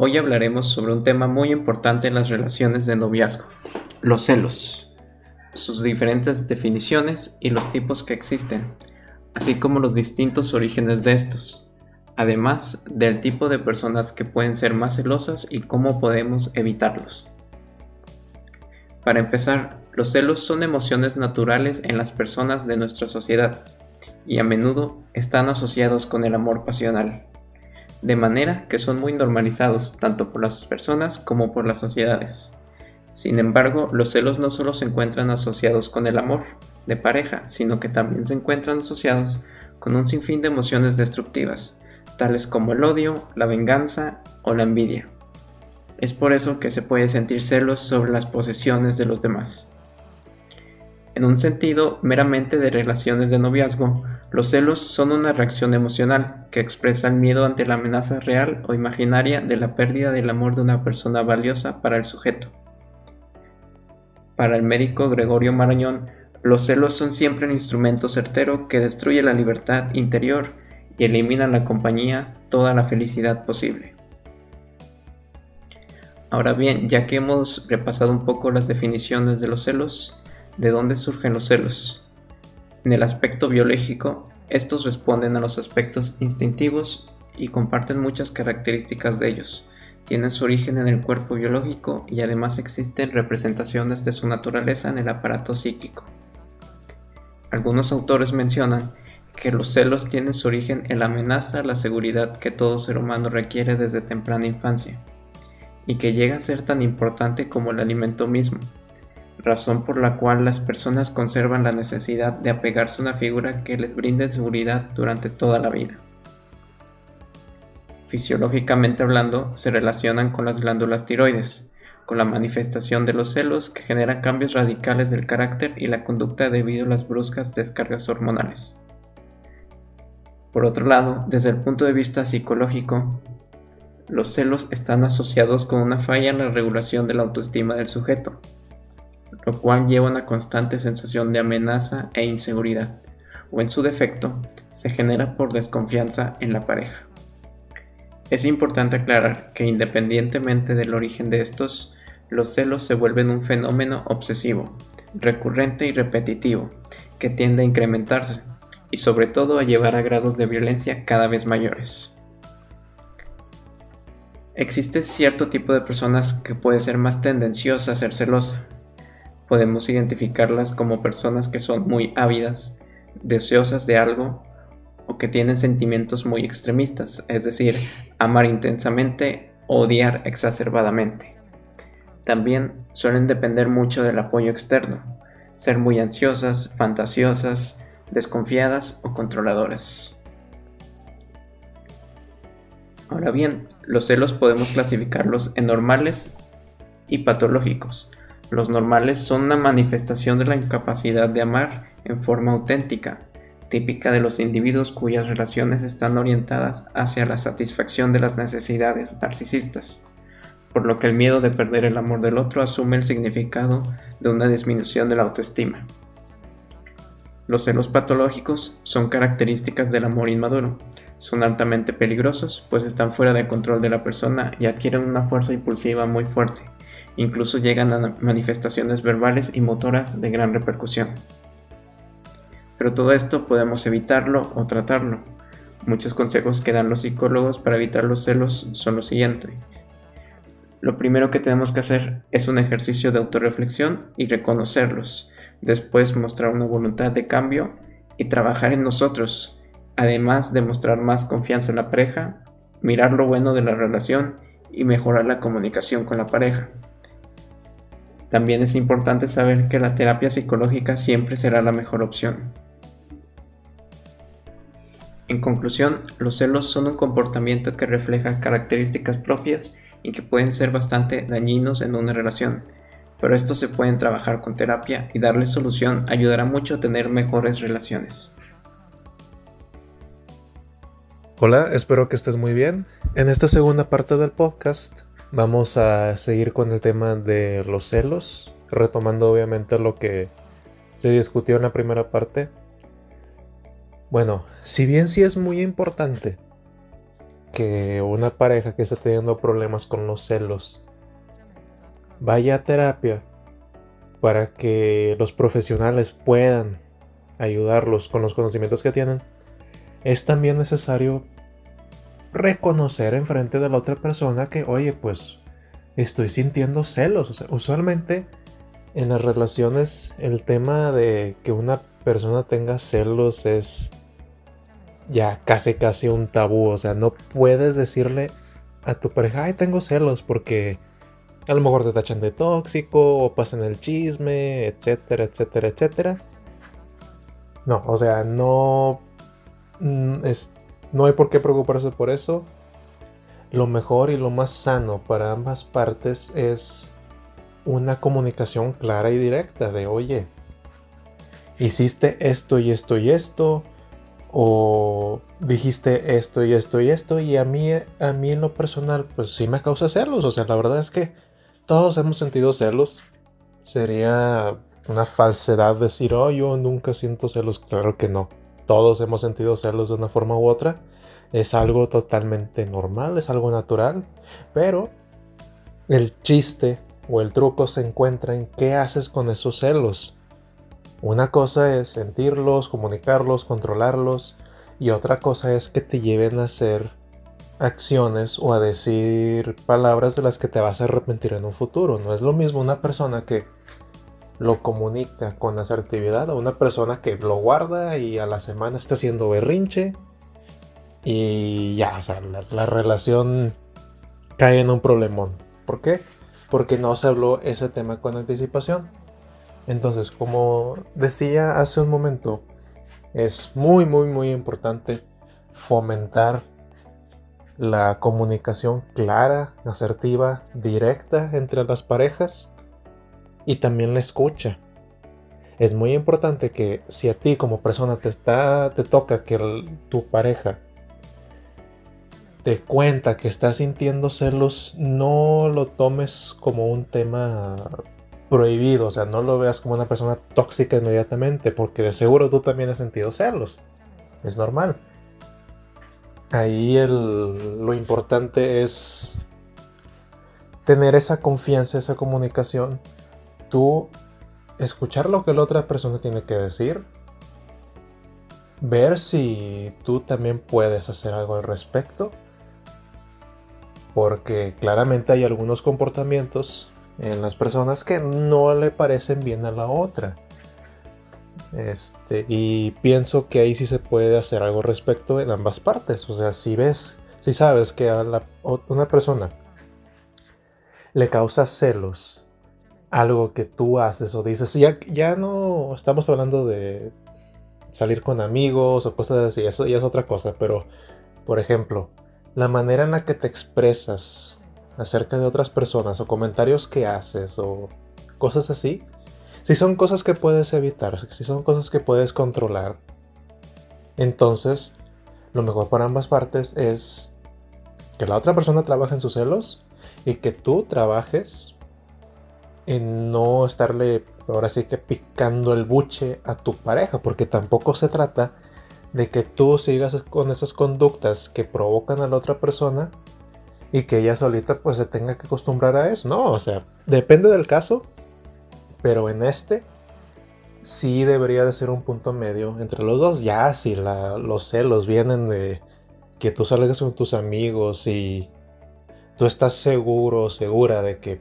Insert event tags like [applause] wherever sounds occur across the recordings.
Hoy hablaremos sobre un tema muy importante en las relaciones de noviazgo, los celos, sus diferentes definiciones y los tipos que existen, así como los distintos orígenes de estos, además del tipo de personas que pueden ser más celosas y cómo podemos evitarlos. Para empezar, los celos son emociones naturales en las personas de nuestra sociedad y a menudo están asociados con el amor pasional de manera que son muy normalizados tanto por las personas como por las sociedades. Sin embargo, los celos no solo se encuentran asociados con el amor de pareja, sino que también se encuentran asociados con un sinfín de emociones destructivas, tales como el odio, la venganza o la envidia. Es por eso que se puede sentir celos sobre las posesiones de los demás. En un sentido meramente de relaciones de noviazgo, los celos son una reacción emocional que expresa el miedo ante la amenaza real o imaginaria de la pérdida del amor de una persona valiosa para el sujeto. Para el médico Gregorio Marañón, los celos son siempre un instrumento certero que destruye la libertad interior y elimina la compañía toda la felicidad posible. Ahora bien, ya que hemos repasado un poco las definiciones de los celos, ¿De dónde surgen los celos? En el aspecto biológico, estos responden a los aspectos instintivos y comparten muchas características de ellos. Tienen su origen en el cuerpo biológico y además existen representaciones de su naturaleza en el aparato psíquico. Algunos autores mencionan que los celos tienen su origen en la amenaza a la seguridad que todo ser humano requiere desde temprana infancia, y que llega a ser tan importante como el alimento mismo, razón por la cual las personas conservan la necesidad de apegarse a una figura que les brinde seguridad durante toda la vida. Fisiológicamente hablando, se relacionan con las glándulas tiroides, con la manifestación de los celos que generan cambios radicales del carácter y la conducta debido a las bruscas descargas hormonales. Por otro lado, desde el punto de vista psicológico, los celos están asociados con una falla en la regulación de la autoestima del sujeto, lo cual lleva a una constante sensación de amenaza e inseguridad, o en su defecto, se genera por desconfianza en la pareja. Es importante aclarar que independientemente del origen de estos, los celos se vuelven un fenómeno obsesivo, recurrente y repetitivo, que tiende a incrementarse y sobre todo a llevar a grados de violencia cada vez mayores. Existe cierto tipo de personas que puede ser más tendenciosa a ser celosa, podemos identificarlas como personas que son muy ávidas, deseosas de algo o que tienen sentimientos muy extremistas, es decir, amar intensamente o odiar exacerbadamente. También suelen depender mucho del apoyo externo, ser muy ansiosas, fantasiosas, desconfiadas o controladoras. Ahora bien, los celos podemos clasificarlos en normales y patológicos. Los normales son una manifestación de la incapacidad de amar en forma auténtica, típica de los individuos cuyas relaciones están orientadas hacia la satisfacción de las necesidades narcisistas, por lo que el miedo de perder el amor del otro asume el significado de una disminución de la autoestima. Los celos patológicos son características del amor inmaduro. Son altamente peligrosos, pues están fuera de control de la persona y adquieren una fuerza impulsiva muy fuerte, incluso llegan a manifestaciones verbales y motoras de gran repercusión. Pero todo esto podemos evitarlo o tratarlo. Muchos consejos que dan los psicólogos para evitar los celos son los siguientes. Lo primero que tenemos que hacer es un ejercicio de autorreflexión y reconocerlos. Después mostrar una voluntad de cambio y trabajar en nosotros, además de mostrar más confianza en la pareja, mirar lo bueno de la relación y mejorar la comunicación con la pareja. También es importante saber que la terapia psicológica siempre será la mejor opción. En conclusión, los celos son un comportamiento que refleja características propias y que pueden ser bastante dañinos en una relación, pero estos se pueden trabajar con terapia y darle solución ayudará mucho a tener mejores relaciones. Hola, espero que estés muy bien. En esta segunda parte del podcast Vamos a seguir con el tema de los celos, retomando obviamente lo que se discutió en la primera parte. Bueno, si bien sí es muy importante que una pareja que está teniendo problemas con los celos vaya a terapia para que los profesionales puedan ayudarlos con los conocimientos que tienen, es también necesario reconocer enfrente de la otra persona que, oye, pues estoy sintiendo celos. usualmente en las relaciones el tema de que una persona tenga celos es ya casi casi un tabú. O sea, no puedes decirle a tu pareja, ay, tengo celos, porque a lo mejor te tachan de tóxico o pasan el chisme, etcétera, etcétera, etcétera. No, o sea, no. Mm, es, no hay por qué preocuparse por eso. Lo mejor y lo más sano para ambas partes es una comunicación clara y directa de, oye, hiciste esto y esto y esto, o dijiste esto y esto y esto, y a mí, a mí en lo personal, pues sí me causa celos, o sea, la verdad es que todos hemos sentido celos. Sería una falsedad decir, oh, yo nunca siento celos. Claro que no. Todos hemos sentido celos de una forma u otra. Es algo totalmente normal, es algo natural. Pero el chiste o el truco se encuentra en qué haces con esos celos. Una cosa es sentirlos, comunicarlos, controlarlos. Y otra cosa es que te lleven a hacer acciones o a decir palabras de las que te vas a arrepentir en un futuro. No es lo mismo una persona que lo comunica con asertividad a una persona que lo guarda y a la semana está haciendo berrinche y ya, o sea, la, relación cae en un problemón. ¿Por qué? Porque no se habló ese tema con anticipación. Entonces, como decía hace un momento, es muy, muy, muy importante fomentar la comunicación clara, asertiva, directa entre las parejas y también la escucha. Es muy importante que si a ti como persona te, está, te toca que tu pareja te cuenta que está sintiendo celos, no lo tomes como un tema prohibido, o sea, no lo veas como una persona tóxica inmediatamente, porque de seguro tú también has sentido celos. Es normal. Ahí lo importante es tener esa confianza, esa comunicación, tú escuchar lo que la otra persona tiene que decir, ver si tú también puedes hacer algo al respecto, porque claramente hay algunos comportamientos en las personas que no le parecen bien a la otra. Este, y pienso que ahí sí se puede hacer algo respecto en ambas partes. O sea, si ves, si sabes que a una persona le causa celos algo que tú haces o dices, ya, ya no estamos hablando de salir con amigos o cosas así, eso ya es otra cosa, pero por ejemplo, la manera en la que te expresas acerca de otras personas o comentarios que haces o cosas así, si son cosas que puedes evitar, si son cosas que puedes controlar, entonces lo mejor para ambas partes es que la otra persona trabaje en sus celos y que tú trabajes no estarle ahora sí que picando el buche a tu pareja, porque tampoco se trata de que tú sigas con esas conductas que provocan a la otra persona y que ella solita pues se tenga que acostumbrar a eso. No, o sea, depende del caso, pero en este sí debería de ser un punto medio entre los dos. Ya si los celos vienen de que tú salgas con tus amigos y tú estás seguro, segura de que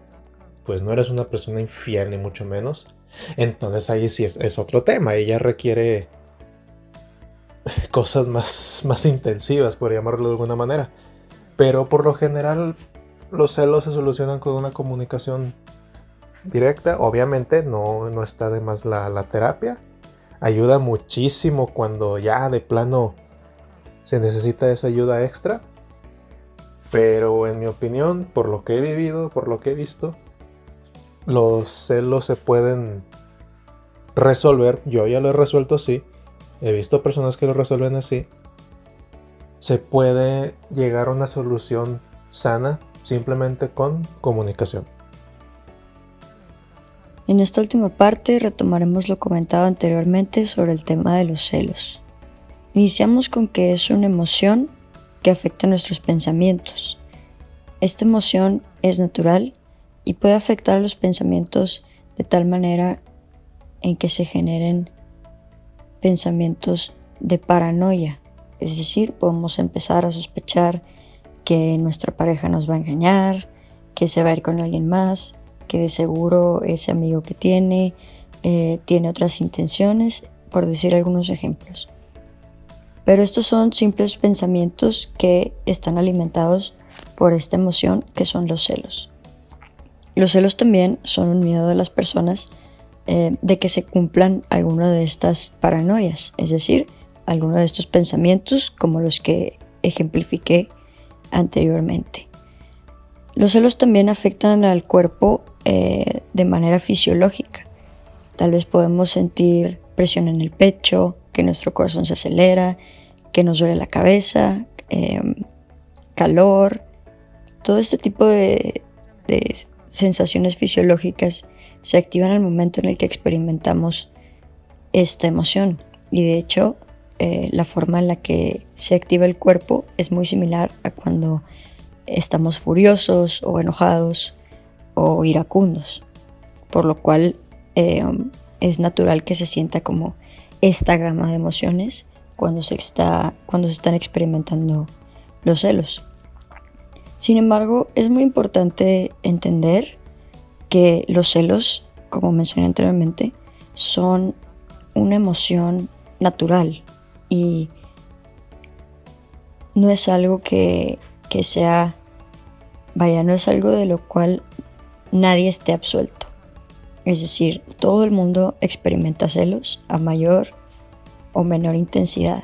pues no eres una persona infiel ni mucho menos. Entonces ahí sí es, otro tema. Ella requiere [laughs] cosas más, más intensivas, por llamarlo de alguna manera. Pero por lo general los celos se solucionan con una comunicación directa. Obviamente no, no está de más la, terapia. Ayuda muchísimo cuando ya de plano se necesita esa ayuda extra. Pero en mi opinión, por lo que he vivido, por lo que he visto, los celos se pueden resolver. Yo ya lo he resuelto así. He visto personas que lo resuelven así. Se puede llegar a una solución sana simplemente con comunicación. En esta última parte retomaremos lo comentado anteriormente sobre el tema de los celos. Iniciamos con que es una emoción que afecta nuestros pensamientos. Esta emoción es natural y puede afectar a los pensamientos de tal manera en que se generen pensamientos de paranoia. Es decir, podemos empezar a sospechar que nuestra pareja nos va a engañar, que se va a ir con alguien más, que de seguro ese amigo que tiene eh, tiene otras intenciones, por decir algunos ejemplos. Pero estos son simples pensamientos que están alimentados por esta emoción que son los celos. Los celos también son un miedo de las personas eh, de que se cumplan alguna de estas paranoias, es decir, alguno de estos pensamientos como los que ejemplifiqué anteriormente. Los celos también afectan al cuerpo eh, de manera fisiológica. Tal vez podemos sentir presión en el pecho, que nuestro corazón se acelera, que nos duele la cabeza, em, calor, todo este tipo de, sensaciones fisiológicas se activan al momento en el que experimentamos esta emoción. Y de hecho, eh, la forma en la que se activa el cuerpo es muy similar a cuando estamos furiosos o enojados o iracundos, por lo cual em, es natural que se sienta como esta gama de emociones cuando se, está, cuando se están experimentando los celos. Sin embargo, es muy importante entender que los celos, como mencioné anteriormente, son una emoción natural y no es algo que, que sea, vaya, no es algo de lo cual nadie esté absuelto. Es decir, todo el mundo experimenta celos a mayor o menor intensidad,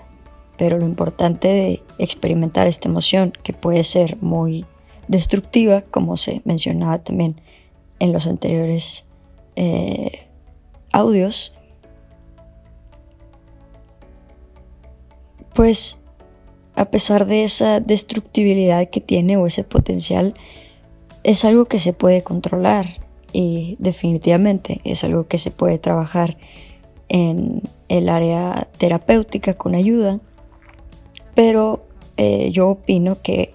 pero lo importante de experimentar esta emoción, que puede ser muy destructiva, como se mencionaba también en los anteriores eh, audios, pues a pesar de esa destructibilidad que tiene o ese potencial, es algo que se puede controlar y definitivamente es algo que se puede trabajar en el área terapéutica con ayuda, pero eh, yo opino que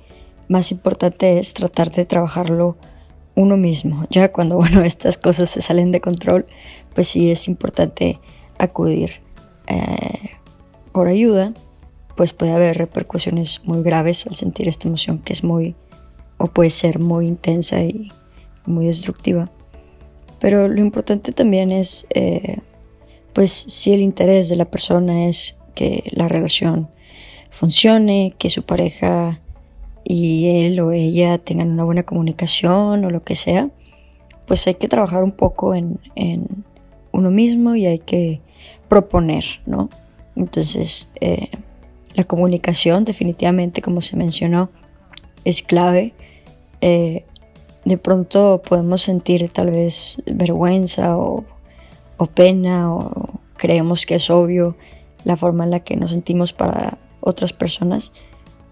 más importante es tratar de trabajarlo uno mismo. Ya cuando [laughs] bueno, estas cosas se salen de control, pues sí es importante acudir eh, por ayuda, pues puede haber repercusiones muy graves al sentir esta emoción que es muy o puede ser muy intensa y muy destructiva. Pero lo importante también es, eh, pues, si el interés de la persona es que la relación funcione, que su pareja y él o ella tengan una buena comunicación o lo que sea, pues hay que trabajar un poco en, uno mismo y hay que proponer, ¿no? Entonces, eh, la comunicación definitivamente, como se mencionó, es clave. Eh, de pronto podemos sentir tal vez vergüenza o, pena o creemos que es obvio la forma en la que nos sentimos para otras personas,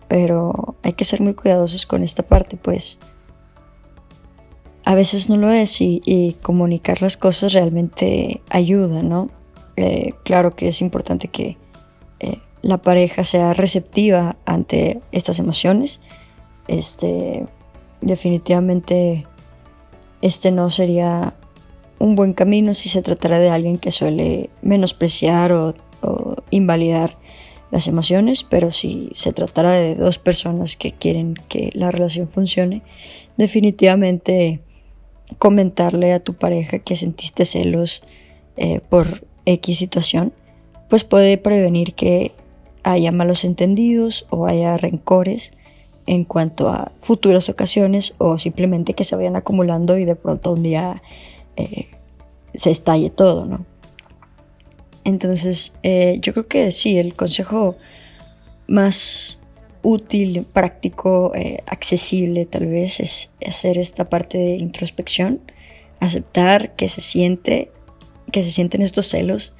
pero hay que ser muy cuidadosos con esta parte, pues a veces no lo es y, comunicar las cosas realmente ayuda, ¿no? Eh, claro que es importante que eh, la pareja sea receptiva ante estas emociones, este, definitivamente este no sería un buen camino si se tratara de alguien que suele menospreciar o, invalidar las emociones, pero si se tratara de dos personas que quieren que la relación funcione, definitivamente comentarle a tu pareja que sentiste celos eh, por X situación, pues puede prevenir que haya malos entendidos o haya rencores en cuanto a futuras ocasiones o simplemente que se vayan acumulando y de pronto un día eh, se estalle todo, ¿no? Entonces, eh, yo creo que sí, el consejo más útil, práctico, eh, accesible tal vez es hacer esta parte de introspección, aceptar que se siente, que se sienten estos celos,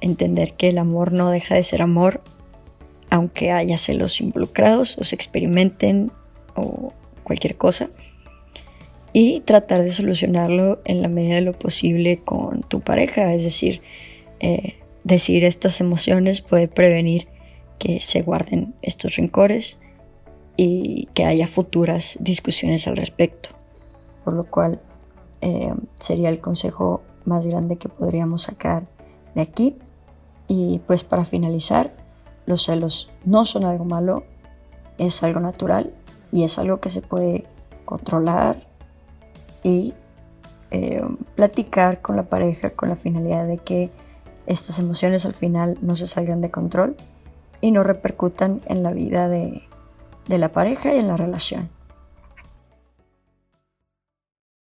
entender que el amor no deja de ser amor aunque haya celos involucrados o se experimenten o cualquier cosa. Y tratar de solucionarlo en la medida de lo posible con tu pareja, es decir, eh, decir estas emociones puede prevenir que se guarden estos rencores y que haya futuras discusiones al respecto. Por lo cual eh, sería el consejo más grande que podríamos sacar de aquí. Y pues para finalizar, los celos no son algo malo, es algo natural y es algo que se puede controlar y eh, platicar con la pareja con la finalidad de que estas emociones al final no se salgan de control y no repercutan en la vida de, de la pareja y en la relación.